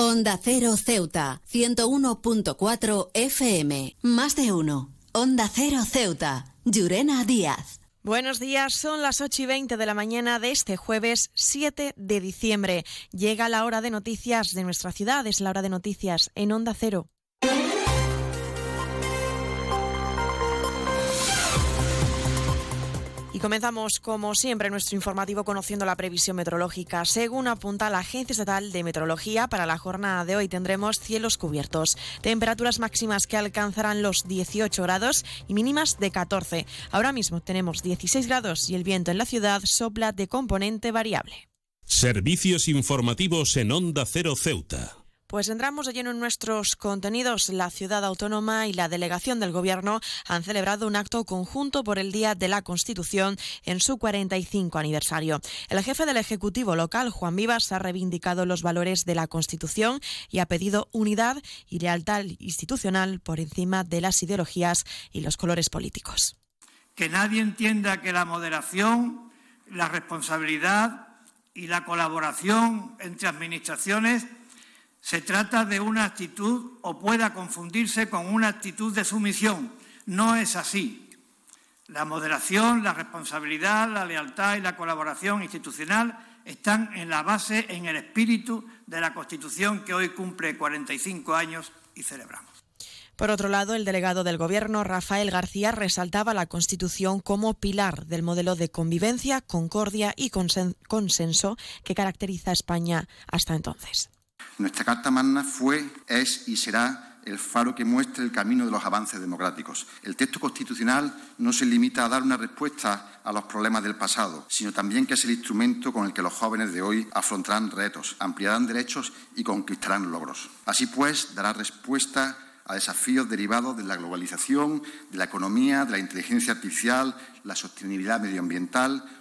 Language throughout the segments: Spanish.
Onda Cero Ceuta, 101.4 FM. Más de uno. Onda Cero Ceuta. Llurena Díaz. Buenos días, son las 8 y 20 de la mañana de este jueves 7 de diciembre. Llega la hora de noticias de nuestra ciudad, es la hora de noticias en Onda Cero. Y comenzamos, como siempre, nuestro informativo conociendo la previsión meteorológica. Según apunta la Agencia Estatal de Meteorología, para la jornada de hoy tendremos cielos cubiertos, temperaturas máximas que alcanzarán los 18 grados y mínimas de 14. Ahora mismo tenemos 16 grados y el viento en la ciudad sopla de componente variable. Servicios informativos en Onda Cero Ceuta. Pues entramos de lleno en nuestros contenidos. La ciudad autónoma y la delegación del Gobierno han celebrado un acto conjunto por el Día de la Constitución en su 45 aniversario. El jefe del Ejecutivo local, Juan Vivas, ha reivindicado los valores de la Constitución y ha pedido unidad y lealtad institucional por encima de las ideologías y los colores políticos. Que nadie entienda que la moderación, la responsabilidad y la colaboración entre administraciones se trata de una actitud o pueda confundirse con una actitud de sumisión. No es así. La moderación, la responsabilidad, la lealtad y la colaboración institucional están en la base, en el espíritu de la Constitución que hoy cumple 45 años y celebramos. Por otro lado, el delegado del Gobierno, Rafael García, resaltaba la Constitución como pilar del modelo de convivencia, concordia y consenso que caracteriza a España hasta entonces. Nuestra Carta Magna fue, es y será el faro que muestre el camino de los avances democráticos. El texto constitucional no se limita a dar una respuesta a los problemas del pasado, sino también que es el instrumento con el que los jóvenes de hoy afrontarán retos, ampliarán derechos y conquistarán logros. Así pues, dará respuesta a desafíos derivados de la globalización, de la economía, de la inteligencia artificial, la sostenibilidad medioambiental,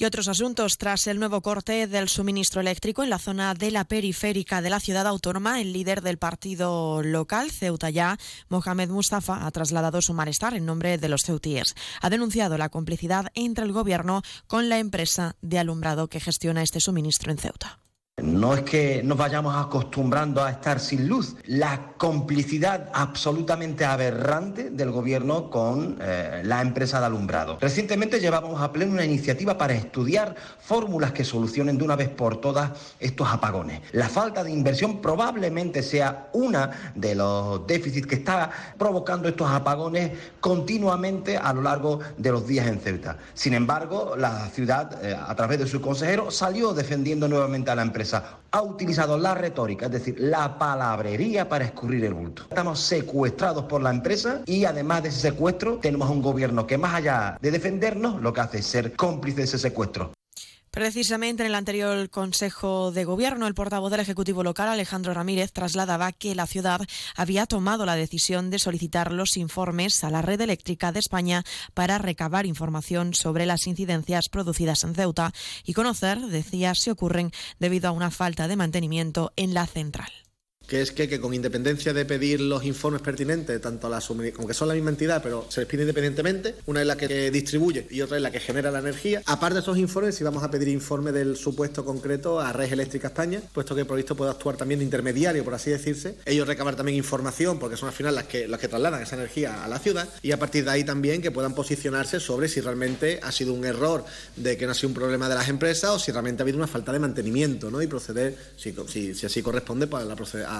Y otros asuntos. Tras el nuevo corte del suministro eléctrico en la zona de la periférica de la ciudad autónoma, el líder del partido local, Ceuta Ya, Mohamed Mustafa, ha trasladado su malestar en nombre de los ceutíes. Ha denunciado la complicidad entre el gobierno con la empresa de alumbrado que gestiona este suministro en Ceuta. No es que nos vayamos acostumbrando a estar sin luz, la complicidad absolutamente aberrante del gobierno con eh, la empresa de alumbrado. Recientemente llevábamos a pleno una iniciativa para estudiar fórmulas que solucionen de una vez por todas estos apagones. La falta de inversión probablemente sea una de los déficits que está provocando estos apagones continuamente a lo largo de los días en Ceuta. Sin embargo, la ciudad, eh, a través de su consejero, salió defendiendo nuevamente a la empresa ha utilizado la retórica, es decir, la palabrería para escurrir el bulto. Estamos secuestrados por la empresa y además de ese secuestro tenemos un gobierno que más allá de defendernos lo que hace es ser cómplice de ese secuestro. Precisamente en el anterior Consejo de Gobierno, el portavoz del Ejecutivo local, Alejandro Ramírez, trasladaba que la ciudad había tomado la decisión de solicitar los informes a la red eléctrica de España para recabar información sobre las incidencias producidas en Ceuta y conocer, decía, si ocurren debido a una falta de mantenimiento en la central que es que, con independencia de pedir los informes pertinentes, tanto a la como que son la misma entidad, pero se les pide independientemente, una es la que distribuye y otra es la que genera la energía. Aparte de esos informes, si vamos a pedir informe del supuesto concreto a Red Eléctrica España, puesto que el proyecto puede actuar también de intermediario, por así decirse. Ellos recabar también información, porque son al final las que, las que trasladan esa energía a la ciudad, y a partir de ahí también que puedan posicionarse sobre si realmente ha sido un error de que no ha sido un problema de las empresas o si realmente ha habido una falta de mantenimiento, ¿no? Y proceder, si, si, así corresponde, pues a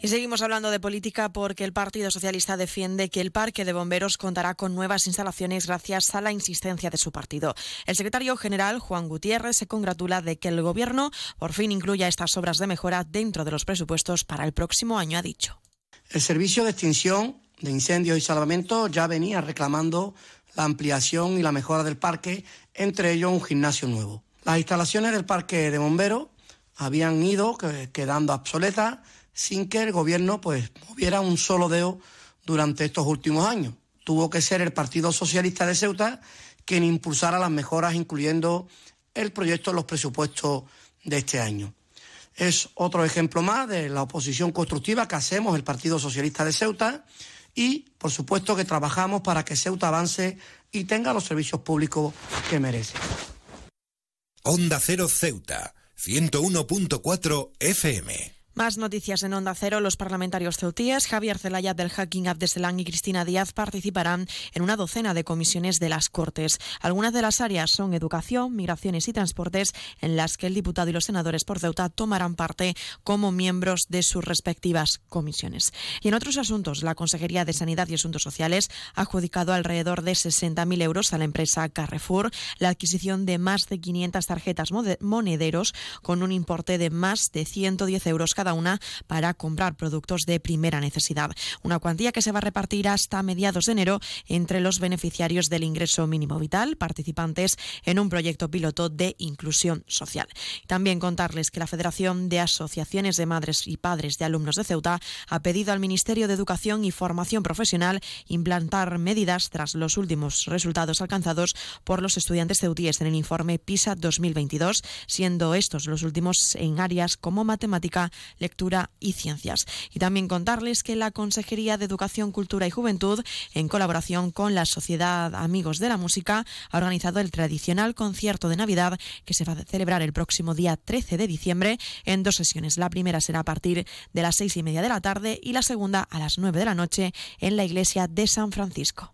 Y seguimos hablando de política porque el Partido Socialista defiende que el Parque de Bomberos contará con nuevas instalaciones gracias a la insistencia de su partido. El secretario general, Juan Gutiérrez, se congratula de que el Gobierno por fin incluya estas obras de mejora dentro de los presupuestos para el próximo año, ha dicho. El servicio de extinción de Incendios y Salvamento ya venía reclamando la ampliación y la mejora del parque, entre ellos un gimnasio nuevo. Las instalaciones del parque de bomberos habían ido quedando obsoletas sin que el gobierno pues moviera un solo dedo durante estos últimos años. Tuvo que ser el Partido Socialista de Ceuta quien impulsara las mejoras, incluyendo el proyecto de los presupuestos de este año. Es otro ejemplo más de la oposición constructiva que hacemos el Partido Socialista de Ceuta y, por supuesto, que trabajamos para que Ceuta avance y tenga los servicios públicos que merece. Onda Cero Ceuta, 101.4 FM. Más noticias en Onda Cero. Los parlamentarios ceutíes Javier Zelaya del Hacking Abdeselán y Cristina Díaz participarán en una docena de comisiones de las Cortes. Algunas de las áreas son educación, migraciones y transportes, en las que el diputado y los senadores por Ceuta tomarán parte como miembros de sus respectivas comisiones. Y en otros asuntos, la Consejería de Sanidad y Asuntos Sociales ha adjudicado alrededor de 60.000 euros a la empresa Carrefour la adquisición de más de 500 tarjetas monederos con un importe de más de 110 euros cada una para comprar productos de primera necesidad. Una cuantía que se va a repartir hasta mediados de enero entre los beneficiarios del ingreso mínimo vital, participantes en un proyecto piloto de inclusión social. También contarles que la Federación de Asociaciones de Madres y Padres de Alumnos de Ceuta ha pedido al Ministerio de Educación y Formación Profesional implantar medidas tras los últimos resultados alcanzados por los estudiantes ceutíes en el informe PISA 2022, siendo estos los últimos en áreas como matemática, lectura y ciencias. Y también contarles que la Consejería de Educación, Cultura y Juventud, en colaboración con la Sociedad Amigos de la Música, ha organizado el tradicional concierto de Navidad que se va a celebrar el próximo día 13 de diciembre en dos sesiones. La primera será a partir de las seis y media de la tarde y la segunda a las nueve de la noche en la iglesia de San Francisco.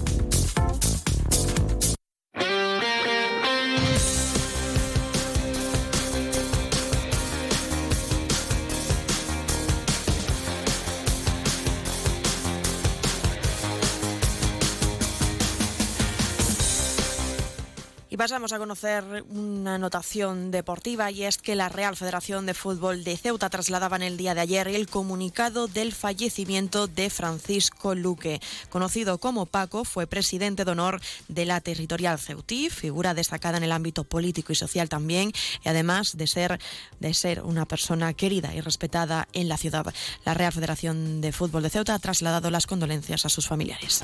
Y pasamos a conocer una anotación deportiva y es que la Real Federación de Fútbol de Ceuta trasladaba en el día de ayer el comunicado del fallecimiento de Francisco Luque. Conocido como Paco, fue presidente de honor de la Territorial Ceutí, figura destacada en el ámbito político y social también, y además de ser, de ser una persona querida y respetada en la ciudad. La Real Federación de Fútbol de Ceuta ha trasladado las condolencias a sus familiares.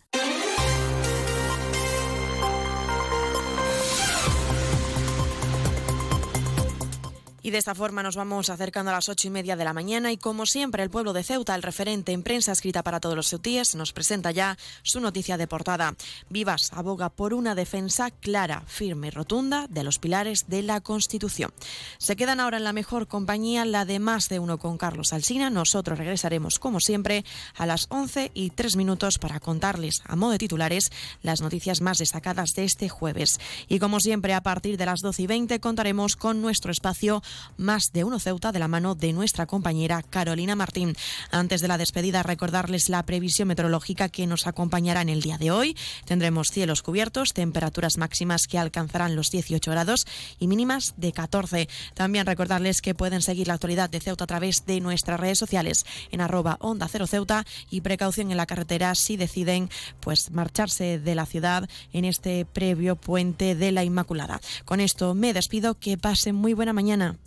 Y de esta forma nos vamos acercando a las ocho y media de la mañana y como siempre el pueblo de Ceuta, el referente en prensa escrita para todos los ceutíes, nos presenta ya su noticia de portada. Vivas aboga por una defensa clara, firme y rotunda de los pilares de la Constitución. Se quedan ahora en la mejor compañía, la de más de uno con Carlos Alsina. Nosotros regresaremos como siempre a las once y tres minutos para contarles a modo de titulares las noticias más destacadas de este jueves. Y como siempre a partir de las doce y veinte contaremos con nuestro espacio más de uno Ceuta de la mano de nuestra compañera Carolina Martín. Antes de la despedida, recordarles la previsión meteorológica que nos acompañará en el día de hoy. Tendremos cielos cubiertos, temperaturas máximas que alcanzarán los 18 grados y mínimas de 14. También recordarles que pueden seguir la actualidad de Ceuta a través de nuestras redes sociales en arroba onda cero Ceuta y precaución en la carretera si deciden pues marcharse de la ciudad en este previo puente de la Inmaculada. Con esto me despido, que pasen muy buena mañana.